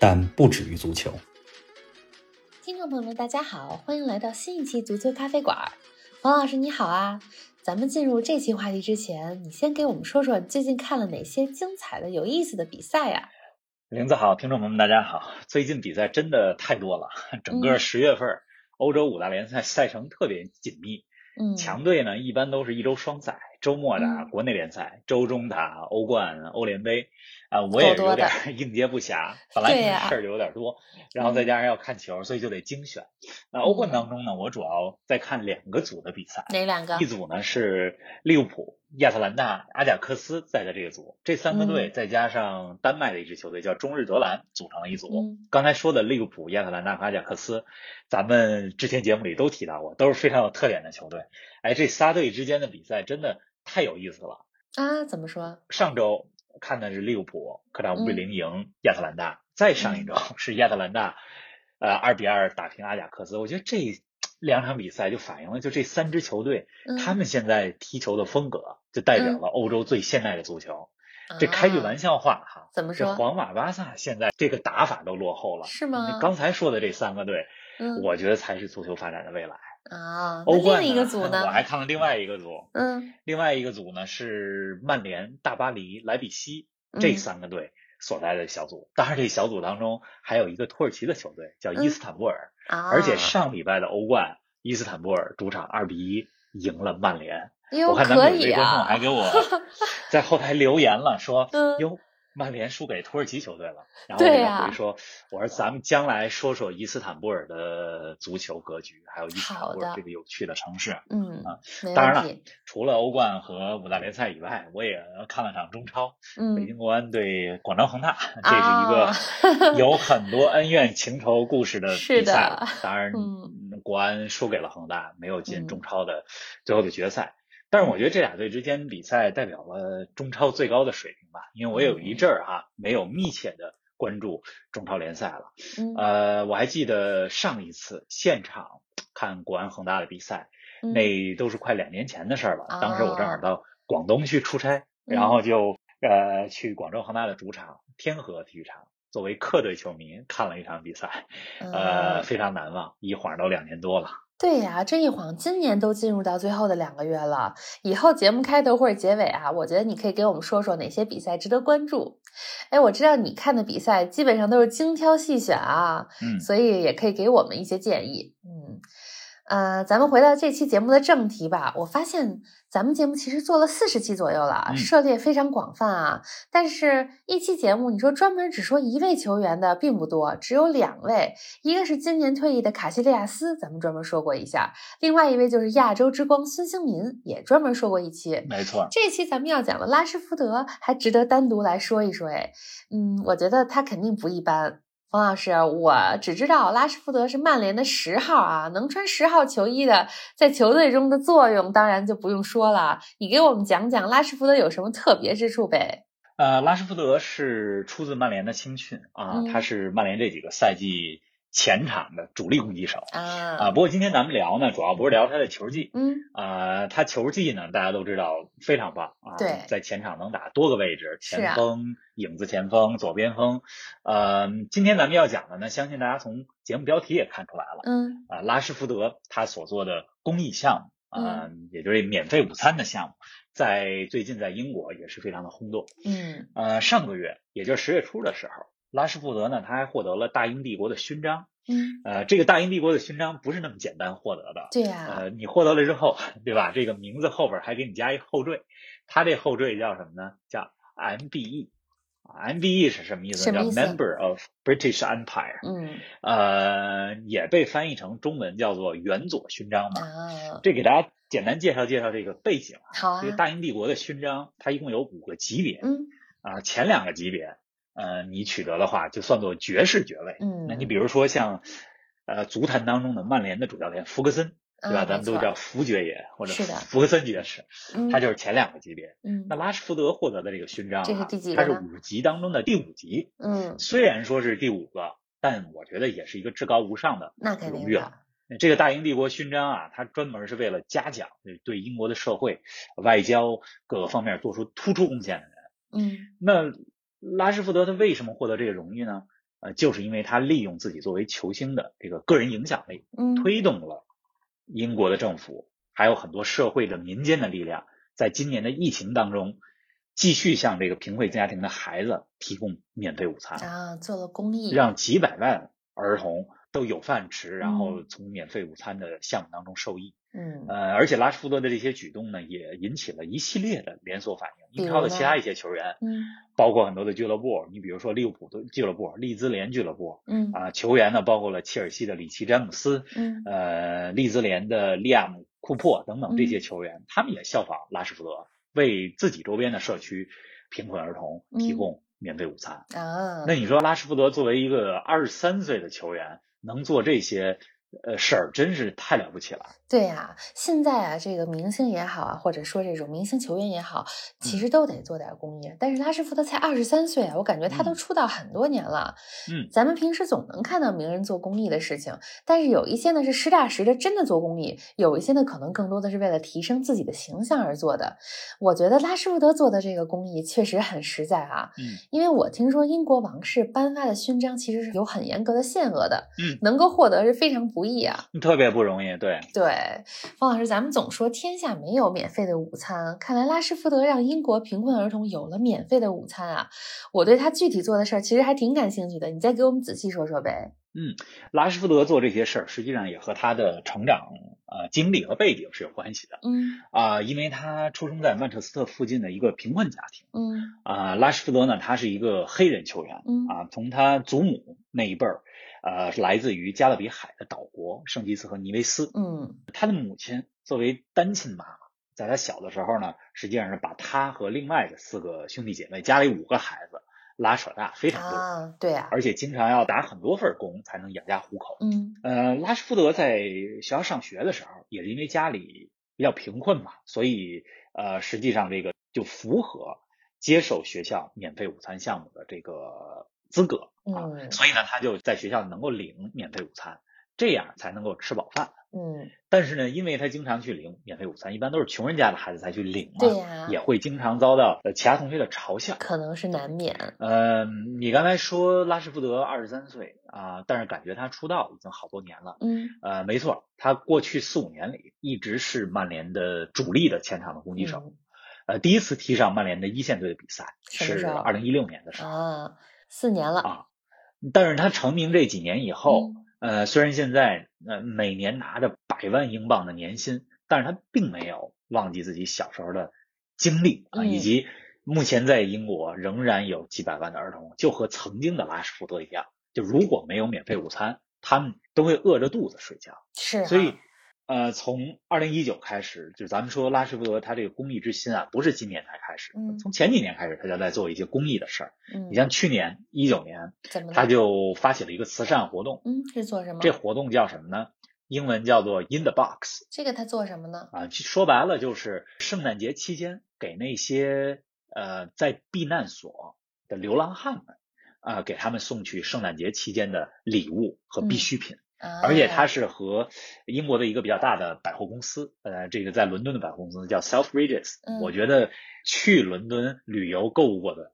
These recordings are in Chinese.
但不止于足球。听众朋友们，大家好，欢迎来到新一期足球咖啡馆。黄老师你好啊！咱们进入这期话题之前，你先给我们说说最近看了哪些精彩的、有意思的比赛呀？林子好，听众朋友们大家好。最近比赛真的太多了，整个十月份，欧洲五大联赛赛程特别紧密。嗯，强队呢一般都是一周双赛，周末打国内联赛，周中打欧冠、欧联杯。啊，我也有点应接不暇，本来事儿就有点多，然后再加上要看球，所以就得精选。那欧冠当中呢，我主要在看两个组的比赛。哪两个？一组呢是利物浦、亚特兰大、阿贾克斯在的这个组，这三个队再加上丹麦的一支球队叫中日德兰组成了一组。刚才说的利物浦、亚特兰大和阿贾克斯，咱们之前节目里都提到过，都是非常有特点的球队。哎，这仨队之间的比赛真的太有意思了啊！怎么说？上周。看的是利物浦客场五比零赢亚特兰大，再上一周 是亚特兰大，呃二比二打平阿贾克斯。我觉得这 两场比赛就反映了，就这三支球队，他们现在踢球的风格，就代表了欧洲最现代的足球。这开句玩笑话哈，怎么说？这皇马、巴萨现在这个打法都落后了，是吗？刚才说的这三个队，我觉得才是足球发展的未来。啊，欧冠一个组呢？我还看了另外一个组，嗯，另外一个组呢是曼联、大巴黎、莱比锡这三个队所在的小组。当然，这小组当中还有一个土耳其的球队叫伊斯坦布尔，而且上礼拜的欧冠，伊斯坦布尔主场二比一赢了曼联。我看咱们有位观众还给我在后台留言了，说哟。曼联输给土耳其球队了，然后我给他回说：“我说咱们将来说说伊斯坦布尔的足球格局，还有伊斯坦布尔这个有趣的城市。”嗯啊，当然了，除了欧冠和五大联赛以外，我也看了场中超，北京国安对广州恒大，这是一个 有很多恩怨情仇故事的比赛。当然，国安输给了恒大，没有进中超的最后的决赛。但是我觉得这俩队之间比赛代表了中超最高的水平吧，因为我有一阵儿哈没有密切的关注中超联赛了。呃，我还记得上一次现场看国安恒大的比赛，那都是快两年前的事儿了。当时我正好到广东去出差，然后就呃去广州恒大的主场天河体育场，作为客队球迷看了一场比赛，呃，非常难忘，一晃都两年多了。对呀，这一晃今年都进入到最后的两个月了。以后节目开头或者结尾啊，我觉得你可以给我们说说哪些比赛值得关注。哎，我知道你看的比赛基本上都是精挑细选啊，嗯，所以也可以给我们一些建议，嗯。呃，咱们回到这期节目的正题吧。我发现咱们节目其实做了四十期左右了，涉猎非常广泛啊。但是，一期节目你说专门只说一位球员的并不多，只有两位，一个是今年退役的卡西利亚斯，咱们专门说过一下；另外一位就是亚洲之光孙兴民，也专门说过一期。没错，这期咱们要讲的拉什福德还值得单独来说一说。哎，嗯，我觉得他肯定不一般。冯老师，我只知道拉什福德是曼联的十号啊，能穿十号球衣的，在球队中的作用当然就不用说了。你给我们讲讲拉什福德有什么特别之处呗？呃，拉什福德是出自曼联的青训啊，他是曼联这几个赛季。前场的主力攻击手啊啊！不过今天咱们聊呢，主要不是聊他的球技，嗯啊，他球技呢，大家都知道非常棒啊。对，在前场能打多个位置，前锋、影子前锋、左边锋。呃，今天咱们要讲的呢，相信大家从节目标题也看出来了，嗯啊，拉什福德他所做的公益项目啊，也就是免费午餐的项目，在最近在英国也是非常的轰动。嗯呃，上个月也就是十月初的时候。拉什福德呢，他还获得了大英帝国的勋章。嗯，呃，这个大英帝国的勋章不是那么简单获得的。对呀。呃，你获得了之后，对吧？这个名字后边还给你加一后缀，他这后缀叫什么呢？叫 MBE。MBE 是什么意思？叫 Member of British Empire。嗯。呃，也被翻译成中文叫做元佐勋章嘛。啊。这给大家简单介绍介绍这个背景。好啊。这个大英帝国的勋章，它一共有五个级别。嗯。啊，前两个级别。呃，你取得的话，就算作爵士爵位。嗯，那你比如说像，呃，足坛当中的曼联的主教练福格森，对吧？咱们都叫福爵爷或者福格森爵士，他就是前两个级别。嗯，那拉什福德获得的这个勋章，这是第几个？他是五级当中的第五级。嗯，虽然说是第五个，但我觉得也是一个至高无上的荣誉了。这个大英帝国勋章啊，它专门是为了嘉奖对英国的社会、外交各个方面做出突出贡献的人。嗯，那拉什福德他为什么获得这个荣誉呢？呃，就是因为他利用自己作为球星的这个个人影响力，嗯，推动了英国的政府还有很多社会的民间的力量，在今年的疫情当中，继续向这个贫困家庭的孩子提供免费午餐啊，做了公益，让几百万儿童。都有饭吃，然后从免费午餐的项目当中受益。嗯，呃，而且拉什福德的这些举动呢，也引起了一系列的连锁反应。英超的其他一些球员，嗯，包括很多的俱乐部，你比如说利物浦的俱乐部、利兹联俱乐部，嗯，啊，球员呢，包括了切尔西的里奇詹姆斯，嗯，呃，利兹联的利亚姆库珀等等这些球员，他们也效仿拉什福德，为自己周边的社区贫困儿童提供免费午餐。啊，那你说拉什福德作为一个二十三岁的球员？能做这些。呃，事儿真是太了不起了。对呀，现在啊，这个明星也好啊，或者说这种明星球员也好，其实都得做点公益。但是拉什福德才二十三岁啊，我感觉他都出道很多年了。嗯，咱们平时总能看到名人做公益的事情，但是有一些呢是实打实的真的做公益，有一些呢可能更多的是为了提升自己的形象而做的。我觉得拉什福德做的这个公益确实很实在啊。嗯，因为我听说英国王室颁发的勋章其实是有很严格的限额的。嗯，能够获得是非常不易啊，特别不容易。对对，方老师，咱们总说天下没有免费的午餐，看来拉什福德让英国贫困儿童有了免费的午餐啊！我对他具体做的事儿其实还挺感兴趣的，你再给我们仔细说说呗。嗯，拉什福德做这些事儿，实际上也和他的成长呃经历和背景是有关系的。嗯啊，因为他出生在曼彻斯特附近的一个贫困家庭。嗯啊，拉什福德呢，他是一个黑人球员。嗯啊，从他祖母那一辈儿。呃，来自于加勒比海的岛国圣吉斯和尼维斯。嗯，他的母亲作为单亲妈妈，在他小的时候呢，实际上是把他和另外的四个兄弟姐妹，家里五个孩子拉扯大，非常多。啊，对啊，而且经常要打很多份工才能养家糊口。嗯，呃，拉什福德在学校上学的时候，也是因为家里比较贫困嘛，所以呃，实际上这个就符合接受学校免费午餐项目的这个。资格啊，所以呢，他就在学校能够领免费午餐，这样才能够吃饱饭。嗯，但是呢，因为他经常去领免费午餐，一般都是穷人家的孩子才去领嘛，对呀，也会经常遭到呃其他同学的嘲笑，可能是难免。呃，你刚才说拉什福德二十三岁啊，但是感觉他出道已经好多年了。嗯，呃，没错，他过去四五年里一直是曼联的主力的前场的攻击手。呃，第一次踢上曼联的一线队的比赛是二零一六年的时候啊。四年了啊，但是他成名这几年以后，呃，虽然现在呃每年拿着百万英镑的年薪，但是他并没有忘记自己小时候的经历啊，以及目前在英国仍然有几百万的儿童，就和曾经的拉什福德一样，就如果没有免费午餐，他们都会饿着肚子睡觉。是，所以。呃，从二零一九开始，就咱们说拉什福德他这个公益之心啊，不是今年才开始，嗯，从前几年开始，他就在做一些公益的事儿。嗯，你像去年一九年，他就发起了一个慈善活动。嗯，是做什么？这活动叫什么呢？英文叫做 In the Box。这个他做什么呢？啊，说白了就是圣诞节期间给那些呃在避难所的流浪汉们啊，给他们送去圣诞节期间的礼物和必需品。而且它是和英国的一个比较大的百货公司，呃，这个在伦敦的百货公司叫 Selfridges。我觉得去伦敦旅游购物过的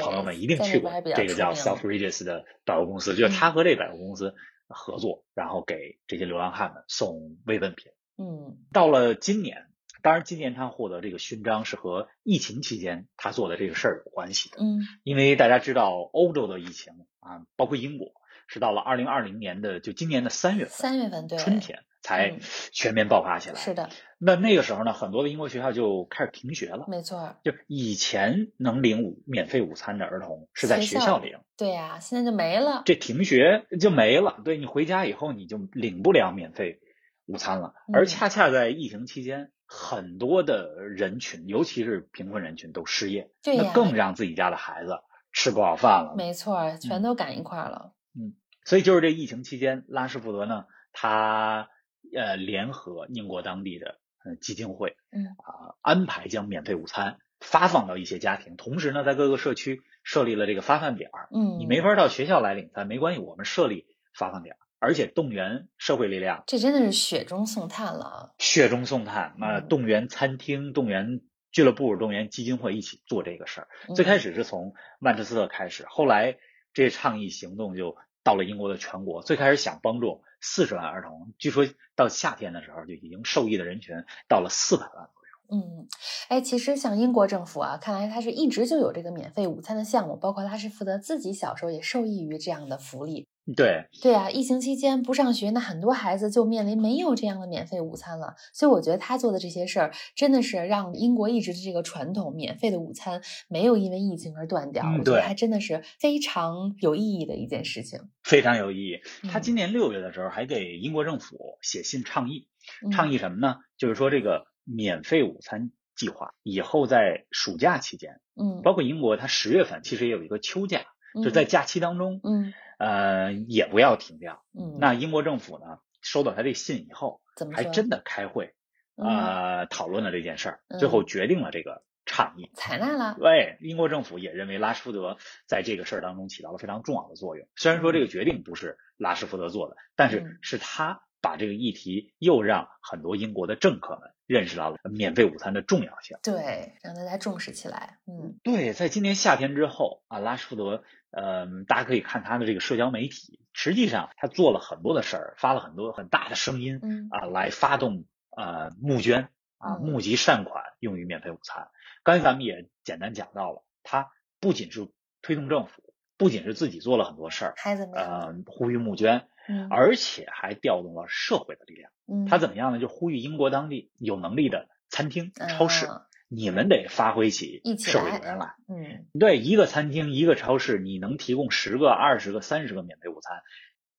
朋友们一定去过这个叫 Selfridges 的百货公司，就是他和这百货公司合作，然后给这些流浪汉们送慰问品。嗯，到了今年，当然今年他获得这个勋章是和疫情期间他做的这个事儿有关系的。嗯，因为大家知道欧洲的疫情啊，包括英国。是到了二零二零年的就今年的三月份，三月份对春天才全面爆发起来。是的，那那个时候呢，很多的英国学校就开始停学了。没错，就以前能领午免费午餐的儿童是在学校领，对呀，现在就没了。这停学就没了，对你回家以后你就领不了免费午餐了。而恰恰在疫情期间，很多的人群，尤其是贫困人群都失业，对那更让自己家的孩子。吃不饱饭了。没错，全都赶一块了。嗯，所以就是这疫情期间，拉什福德呢，他呃联合英国当地的呃基金会，嗯啊安排将免费午餐发放到一些家庭，同时呢，在各个社区设立了这个发饭点儿。嗯，你没法到学校来领餐，没关系，我们设立发放点儿，而且动员社会力量。这真的是雪中送炭了。雪中送炭，那动员餐厅、动员俱乐部、动员基金会一起做这个事儿。最开始是从曼彻斯特开始，后来这倡议行动就到了英国的全国。最开始想帮助四十万儿童，据说到夏天的时候就已经受益的人群到了四百万。嗯，哎，其实像英国政府啊，看来他是一直就有这个免费午餐的项目，包括他是负责自己小时候也受益于这样的福利。对对啊，疫情期间不上学，那很多孩子就面临没有这样的免费午餐了。所以我觉得他做的这些事儿，真的是让英国一直的这个传统免费的午餐没有因为疫情而断掉。嗯，我觉得还真的是非常有意义的一件事情，非常有意义。他嗯今年六月的时候还给英国政府写信倡议，倡议议什么呢？就是说这个免费午餐计划以后在暑假期间，嗯，包括英国，它十月份其实也有一个秋假，就在假期当中，嗯呃，也不要停掉。嗯，那英国政府呢，收到他这信以后，怎么还真的开会，嗯。呃，讨论了这件事儿，嗯最后决定了这个倡议。采纳了，对，英国政府也认为拉什福德在这个事儿当中起到了非常重要的作用。虽然说这个决定不是拉什福德做的，但嗯。是是他把这个议题又让很多英国的政客们认识到了免费午餐的重要性。对，让大家重视起来。嗯对，在今年夏天之后啊，拉什福德，嗯、大家可以看他的这个社交媒体，实际上他做了很多的事儿，发了很多很大的声音嗯啊，来发动呃募捐啊，嗯募集善款用于免费午餐。刚才咱们也简单讲到了，他不仅是推动政府，不仅是自己做了很多事儿，还怎么样？呃，呼吁募捐，嗯而且还调动了社会的力量。嗯，他怎么样呢？就呼吁英国当地有能力的餐厅、超市，啊你们得发挥起社会来责任来。嗯对，一个餐厅、一个超市，你能提供十个、二十个、三十个免费午餐，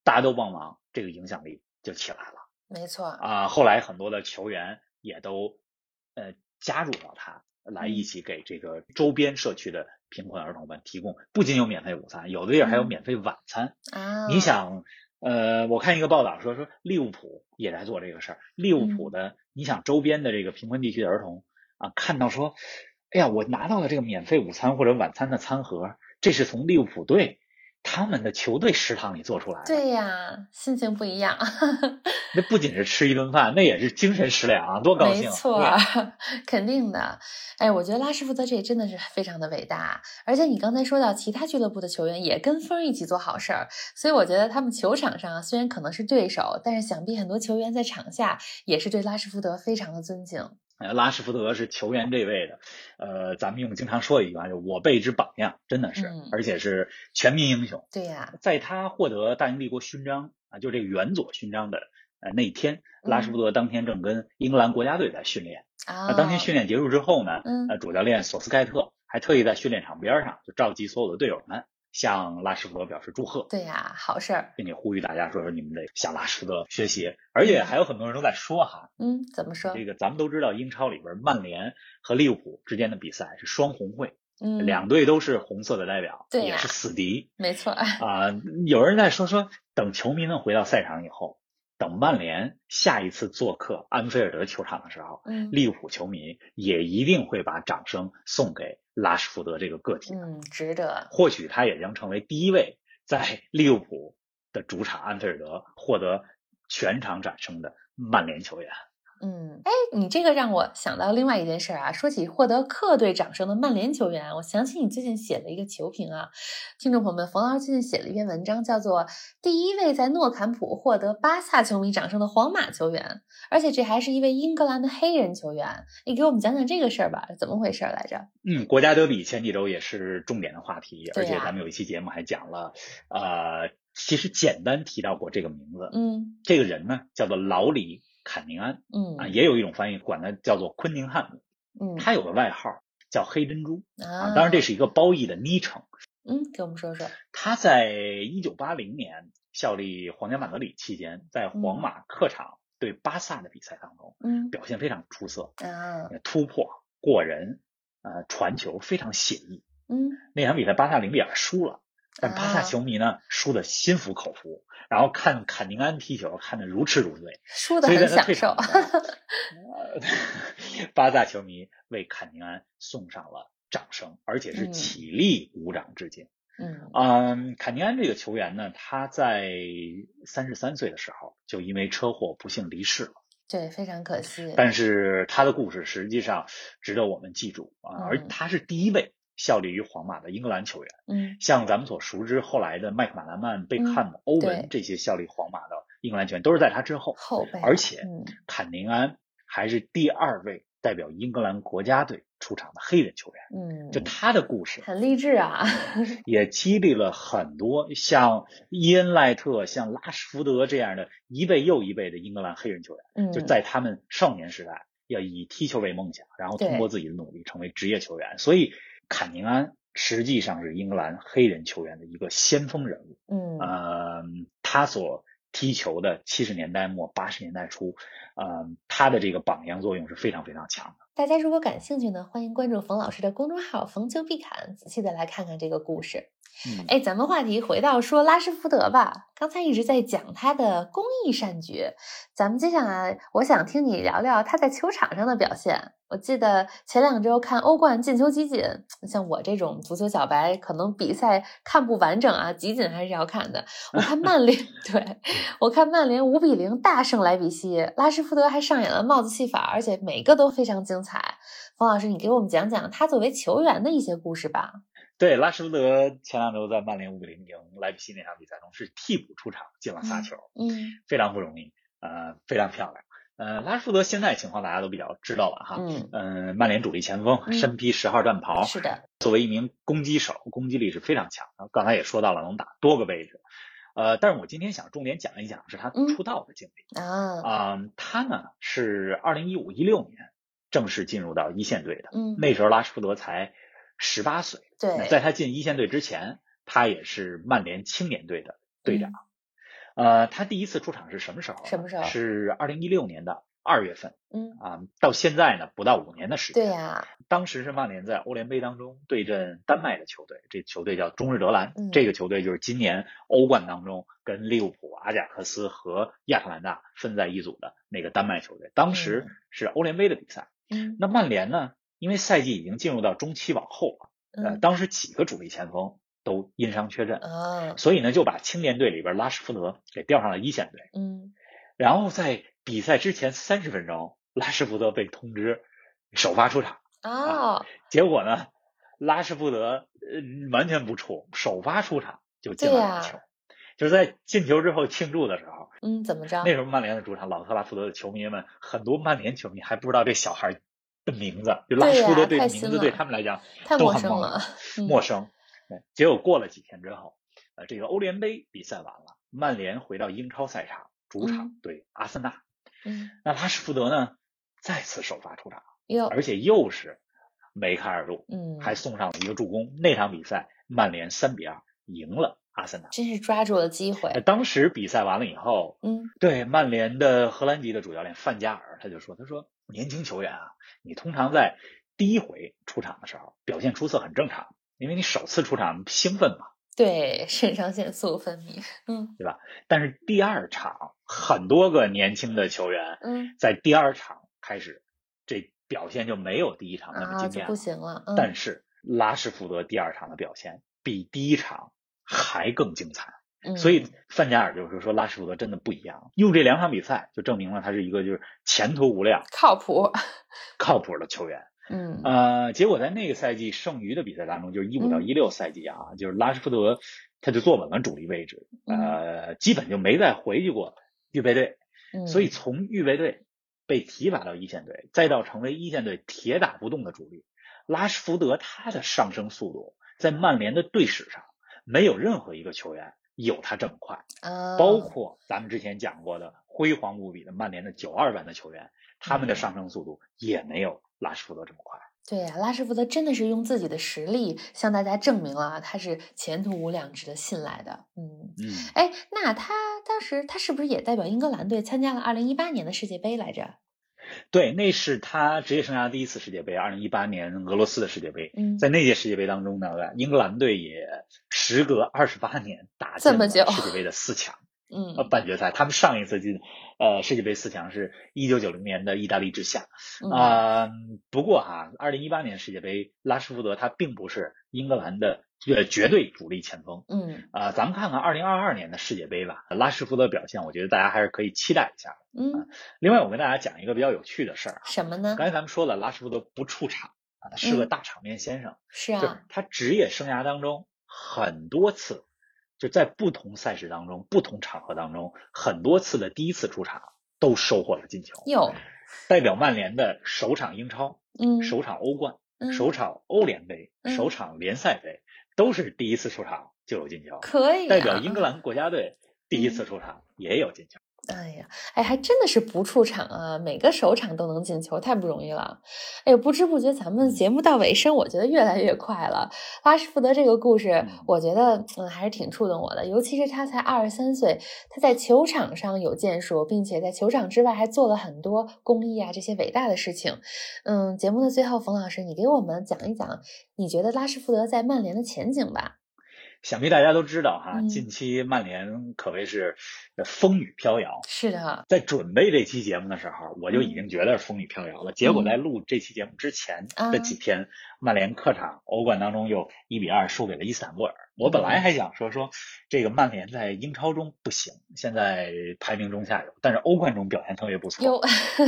大家都帮忙，这个影响力就起来了没错，啊。后来很多的球员也都呃加入到他来嗯一起给这个周边社区的贫困儿童们提供，不仅有免费午餐，有的地儿还有嗯免费晚餐。啊，你想，呃，我看一个报道说说利物浦也在做这个事儿。利物浦的，你想周边的这个贫困地区的儿童啊，看到说，哎呀，我拿到了这个免费午餐或者晚餐的餐盒，这是从利物浦队他们的球队食堂里做出来的。，对呀，心情不一样，那不仅是吃一顿饭，那也是精神食粮啊，多高兴！没错对，肯定的。哎，我觉得拉什福德这真的是非常的伟大，而且你刚才说到其他俱乐部的球员也跟风一起做好事儿，所以我觉得他们球场上啊虽然可能是对手，但是想必很多球员在场下也是对拉什福德非常的尊敬。呃拉什福德是球员这位的，呃，咱们用经常说一句话，就我辈之榜样，真的是，嗯而且是全民英雄。对呀，在他获得大英帝国勋章啊，就这个元佐勋章的呃那一天，拉什福德当天正跟英格兰国家队在训练。啊，那当天训练结束之后呢，嗯呃，主教练索斯盖特还特意在训练场边上就召集所有的队友们，向拉什福德表示祝贺，对呀，好事儿。并且呼吁大家说说你们得向拉什福德学习。而且还有很多人都在说哈，嗯，怎么说？这个咱们都知道，英超里边曼联和利物浦之间的比赛是双红会，嗯，两队都是红色的代表，对呀也是死敌。没错，啊、有人在说说，等球迷们回到赛场以后，等曼联下一次做客安菲尔德球场的时候，嗯利物浦球迷也一定会把掌声送给拉什福德这个个体。嗯，值得。或许他也将成为第一位在利物浦的主场安菲尔德获得全场掌声的曼联球员。嗯，哎，你这个让我想到另外一件事儿啊。说起获得客队掌声的曼联球员，我想起你最近写了一个球评啊。听众朋友们，冯老师最近写了一篇文章，叫做《第一位在诺坎普获得巴萨球迷掌声的皇马球员》，而且这还是一位英格兰的黑人球员。你给我们讲讲这个事儿吧，怎么回事来着？嗯，国家德比前几周也是重点的话题，而且咱们有一期节目还讲了，呃，其实简单提到过这个名字。嗯这个人呢叫做劳里坎宁安嗯啊，嗯也有一种翻译管他叫做昆宁汉姆，嗯他有个外号叫黑珍珠啊，当然这是一个褒义的昵称。嗯，给我们说说。他在一九八零年效力皇家马德里期间，在皇马客场对巴萨的比赛当中嗯表现非常出色，啊，突破过人，呃，传球非常写意。嗯，那场比赛巴萨零比二输了，但巴萨球迷呢输的心服口服，然后看坎宁安踢球看得如痴如醉，输的很享受。巴萨球迷为坎宁安送上了掌声，而且是起立鼓掌致敬。嗯嗯，坎宁安这个球员呢，他在三十三岁的时候就因为车祸不幸离世了。对，非常可惜。但是他的故事实际上值得我们记住啊，而他是第一位效力于皇马的英格兰球员。嗯，像咱们所熟知后来的麦克马兰曼、贝克汉姆、欧文这些效力皇马的英格兰球员，都是在他之后。后辈。而且，坎宁安还是第二位代表英格兰国家队。出场的黑人球员，嗯，就他的故事很励志啊，也激励了很多像伊恩·赖特、像拉什福德这样的一辈又一辈的英格兰黑人球员，嗯，就在他们少年时代要以踢球为梦想，然后通过自己的努力成为职业球员。所以，坎宁安实际上是英格兰黑人球员的一个先锋人物，嗯，呃，他所踢球的七十年代末八十年代初，呃，他的这个榜样作用是非常非常强的。大家如果感兴趣呢，欢迎关注冯老师的公众号“逢球必侃”，仔细的来看看这个故事。哎，咱们话题回到说拉什福德吧。刚才一直在讲他的公益善举，咱们接下来我想听你聊聊他在球场上的表现。我记得前两周看欧冠进球集锦，像我这种足球小白，可能比赛看不完整啊，集锦还是要看的。我看 曼联，对我看曼联五比零大胜莱比锡，拉什福德还上演了帽子戏法，而且每个都非常精彩。冯老师，你给我们讲讲他作为球员的一些故事吧。对，拉什福德前两周在曼联五比零赢莱比锡那场比赛中是替补出场进了仨球，嗯，非常不容易，呃，非常漂亮。呃，拉什福德现在情况大家都比较知道了哈，嗯，呃，曼联主力前锋，身披十号战袍，是的，作为一名攻击手，攻击力是非常强的。刚才也说到了，能打多个位置。呃，但是我今天想重点讲一讲是他出道的经历啊，啊，他呢是二零一五一六年正式进入到一线队的，嗯，那时候拉什福德才。十八岁，对，在他进一线队之前，他也是曼联青年队的队长。呃，他第一次出场是什么时候？什么时候？是二零一六年的二月份。嗯啊，到现在呢，不到五年的时间。对呀。当时是曼联在欧联杯当中对阵丹麦的球队，这球队叫中日德兰。嗯。这个球队就是今年欧冠当中跟利物浦、阿贾克斯和亚特兰大分在一组的那个丹麦球队。当时是欧联杯的比赛。嗯。那曼联呢？因为赛季已经进入到中期往后了，呃，当时几个主力前锋都因伤缺阵，啊，所以呢就把青年队里边拉什福德给调上了一线队，嗯，然后在比赛之前三十分钟，拉什福德被通知首发出场，啊，结果呢，拉什福德呃完全不怵，首发出场就进了两球，就是在进球之后庆祝的时候，嗯，怎么着？那时候曼联的主场老特拉福德的球迷们，很多曼联球迷还不知道这小孩。的名字就拉什福德这名字对他们来讲都很陌生，陌生。结果过了几天之后，呃，这个欧联杯比赛完了，曼联回到英超赛场，主场对阿森纳。嗯，那拉什福德呢再次首发出场，而且又是梅开二度，嗯，还送上了一个助攻。那场比赛曼联三比二赢了阿森纳，真是抓住了机会。当时比赛完了以后，嗯，对曼联的荷兰籍的主教练范加尔他就说，他说年轻球员啊。你通常在第一回出场的时候表现出色很正常，因为你首次出场兴奋嘛，对，肾上腺素分泌，嗯，对吧？但是第二场很多个年轻的球员，嗯，在第二场开始这表现就没有第一场那么惊艳，不行了。但是拉什福德第二场的表现比第一场还更精彩。所以范加尔就是说拉什福德真的不一样，用这两场比赛就证明了他是一个就是前途无量、靠谱、靠谱的球员。嗯，呃，结果在那个赛季剩余的比赛当中，就是一五到一六赛季啊，就是拉什福德他就坐稳了主力位置，呃，基本就没再回去过预备队。所以从预备队被提拔到一线队，再到成为一线队铁打不动的主力，拉什福德他的上升速度在曼联的队史上没有任何一个球员。有他这么快，包括咱们之前讲过的辉煌无比的曼联的九二班的球员，他们的上升速度也没有拉什福德这么快。对呀，拉什福德真的是用自己的实力向大家证明了他是前途无量、值得信赖的。嗯嗯，哎，那他当时他是不是也代表英格兰队参加了二零一八年的世界杯来着？对，那是他职业生涯第一次世界杯，二零一八年俄罗斯的世界杯。嗯，在那届世界杯当中呢，英格兰队也时隔二十八年打进了世界杯的四强。嗯，呃，半决赛，他们上一次进呃世界杯四强是一九九零年的意大利之夏。啊，不过哈，二零一八年世界杯，拉什福德他并不是英格兰的呃绝对主力前锋。嗯，啊，咱们看看二零二二年的世界杯吧，拉什福德表现，我觉得大家还是可以期待一下。嗯，另外我跟大家讲一个比较有趣的事儿。什么呢？刚才咱们说了，拉什福德不出场啊，他是个大场面先生。是啊，他职业生涯当中很多次。就在不同赛事当中、不同场合当中，很多次的第一次出场都收获了进球。有代表曼联的首场英超、嗯，首场欧冠、嗯，首场欧联杯、首场联赛杯，都是第一次出场就有进球。可以。代表英格兰国家队第一次出场也有进球。哎呀，哎，还真的是不出场啊，每个首场都能进球，太不容易了。哎呦，不知不觉咱们节目到尾声，我觉得越来越快了。拉什福德这个故事，我觉得嗯还是挺触动我的，尤其是他才二十三岁，他在球场上有建树，并且在球场之外还做了很多公益啊这些伟大的事情。嗯，节目的最后，冯老师，你给我们讲一讲，你觉得拉什福德在曼联的前景吧？想必大家都知道哈，近期曼联可谓是风雨飘摇。是的，在准备这期节目的时候，我就已经觉得风雨飘摇了。结果在录这期节目之前的几天，曼联客场欧冠当中又一比二输给了伊斯坦布尔。我本来还想说说这个曼联在英超中不行，现在排名中下游，但是欧冠中表现特别不错。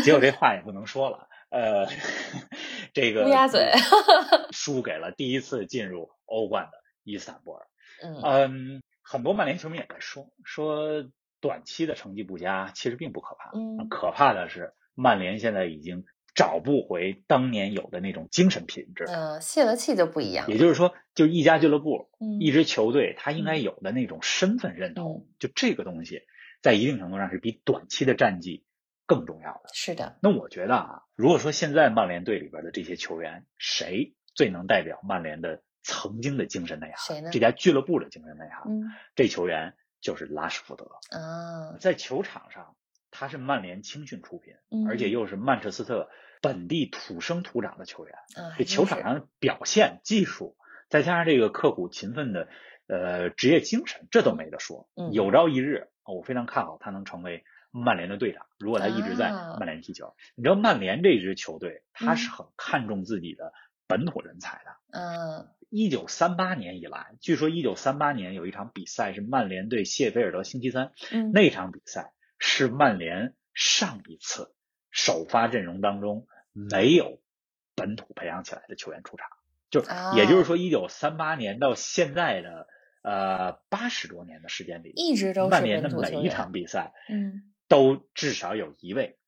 结果这话也不能说了，呃，这个乌鸦嘴输给了第一次进入欧冠的伊斯坦布尔。嗯，很多曼联球迷也在说，说短期的成绩不佳其实并不可怕，嗯，可怕的是曼联现在已经找不回当年有的那种精神品质，嗯，泄了气就不一样。也就是说，就一家俱乐部，嗯，一支球队，他应该有的那种身份认同，就这个东西，在一定程度上是比短期的战绩更重要的。是的，那我觉得啊，如果说现在曼联队里边的这些球员，谁最能代表曼联的？曾经的精神内涵，这家俱乐部的精神内涵，嗯，这球员就是拉什福德啊。在球场上，他是曼联青训出品，嗯，而且又是曼彻斯特本地土生土长的球员，啊，这球场上的表现、技术，再加上这个刻苦勤奋的呃职业精神，这都没得说。嗯，有朝一日，我非常看好他能成为曼联的队长。如果他一直在曼联踢球，啊、你知道曼联这支球队，他是很看重自己的本土人才的。嗯。一九三八年以来，据说一九三八年有一场比赛是曼联对谢菲尔德星期三，嗯，那场比赛是曼联上一次首发阵容当中没有本土培养起来的球员出场，就也就是说，一九三八年到现在的呃八十多年的时间里，一直都曼联的每一场比赛，嗯，都至少有一位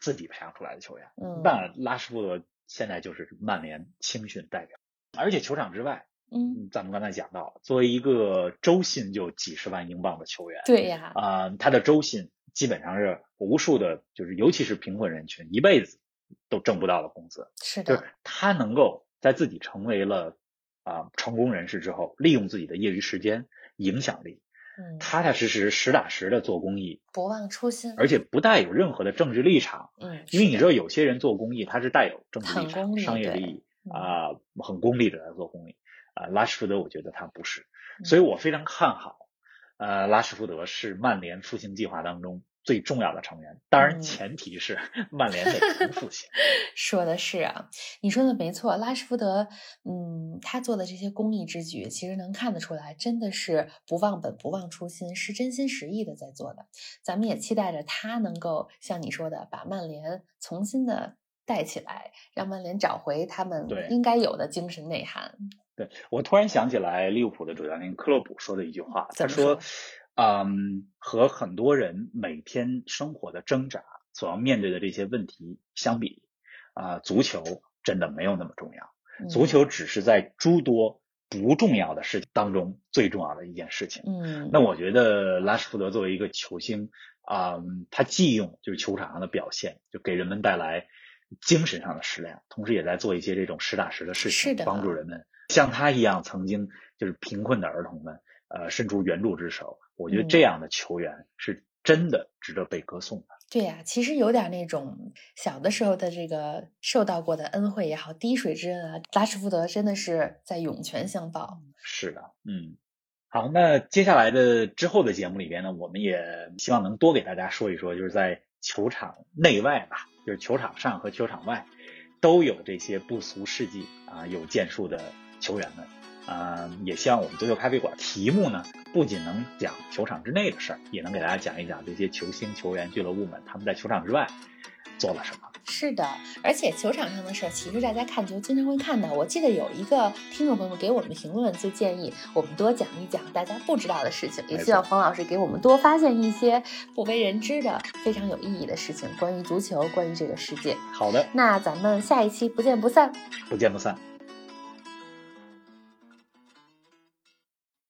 自己培养出来的球员，嗯，但拉什福德现在就是曼联青训代表。而且球场之外，嗯，咱们刚才讲到，作为一个周薪就几十万英镑的球员，对呀，啊，他的周薪基本上是无数的，就是尤其是贫困人群一辈子都挣不到的工资。是的，就是他能够在自己成为了啊成功人士之后，利用自己的业余时间、影响力，嗯，踏踏实实、实打实的做公益，不忘初心，而且不带有任何的政治立场。嗯，因为你知道，有些人做公益，他是带有政治立场、商业利益。啊，很功利的来做公益啊，拉什福德我觉得他不是，嗯所以我非常看好，呃，拉什福德是曼联复兴计划当中最重要的成员，当然前提是 曼联得能复兴。说的是啊，你说的没错，拉什福德，嗯，他做的这些公益之举，其实能看得出来，真的是不忘本、不忘初心，是真心实意的在做的。咱们也期待着他能够像你说的，把曼联重新的。带起来，让曼联找回他们应该有的精神内涵。对我突然想起来，利物浦的主教练克洛普说的一句话，他说：“嗯，和很多人每天生活的挣扎所要面对的这些问题相比，啊，足球真的没有那么重要。嗯、足球只是在诸多不重要的事情当中最重要的一件事情。嗯，那我觉得拉什福德作为一个球星啊、嗯，他既用就是球场上的表现，就给人们带来。”精神上的食粮，同时也在做一些这种实打实的事情，帮助人们像他一样曾经就是贫困的儿童们，呃，伸出援助之手。我觉得这样的球员是真的值得被歌颂的。对呀，其实有点那种小的时候的这个受到过的恩惠也好，滴水之恩啊，拉什福德真的是在涌泉相报。是的，嗯，好，那接下来的之后的节目里边呢，我们也希望能多给大家说一说，就是在球场内外吧，就是球场上和球场外都有这些不俗事迹啊，有建树的球员们。啊，也希望我们足球咖啡馆题目呢，不仅能讲球场之内的事儿，也能给大家讲一讲这些球星、球员、俱乐部们他们在球场之外做了什么。是的，而且球场上的事儿，其实大家看球经常会看到。我记得有一个听众朋友给我们评论，就建议我们多讲一讲大家不知道的事情，也希望冯老师给我们多发现一些不为人知的非常有意义的事情，关于足球，关于这个世界。好的，那咱们下一期不见不散，不见不散。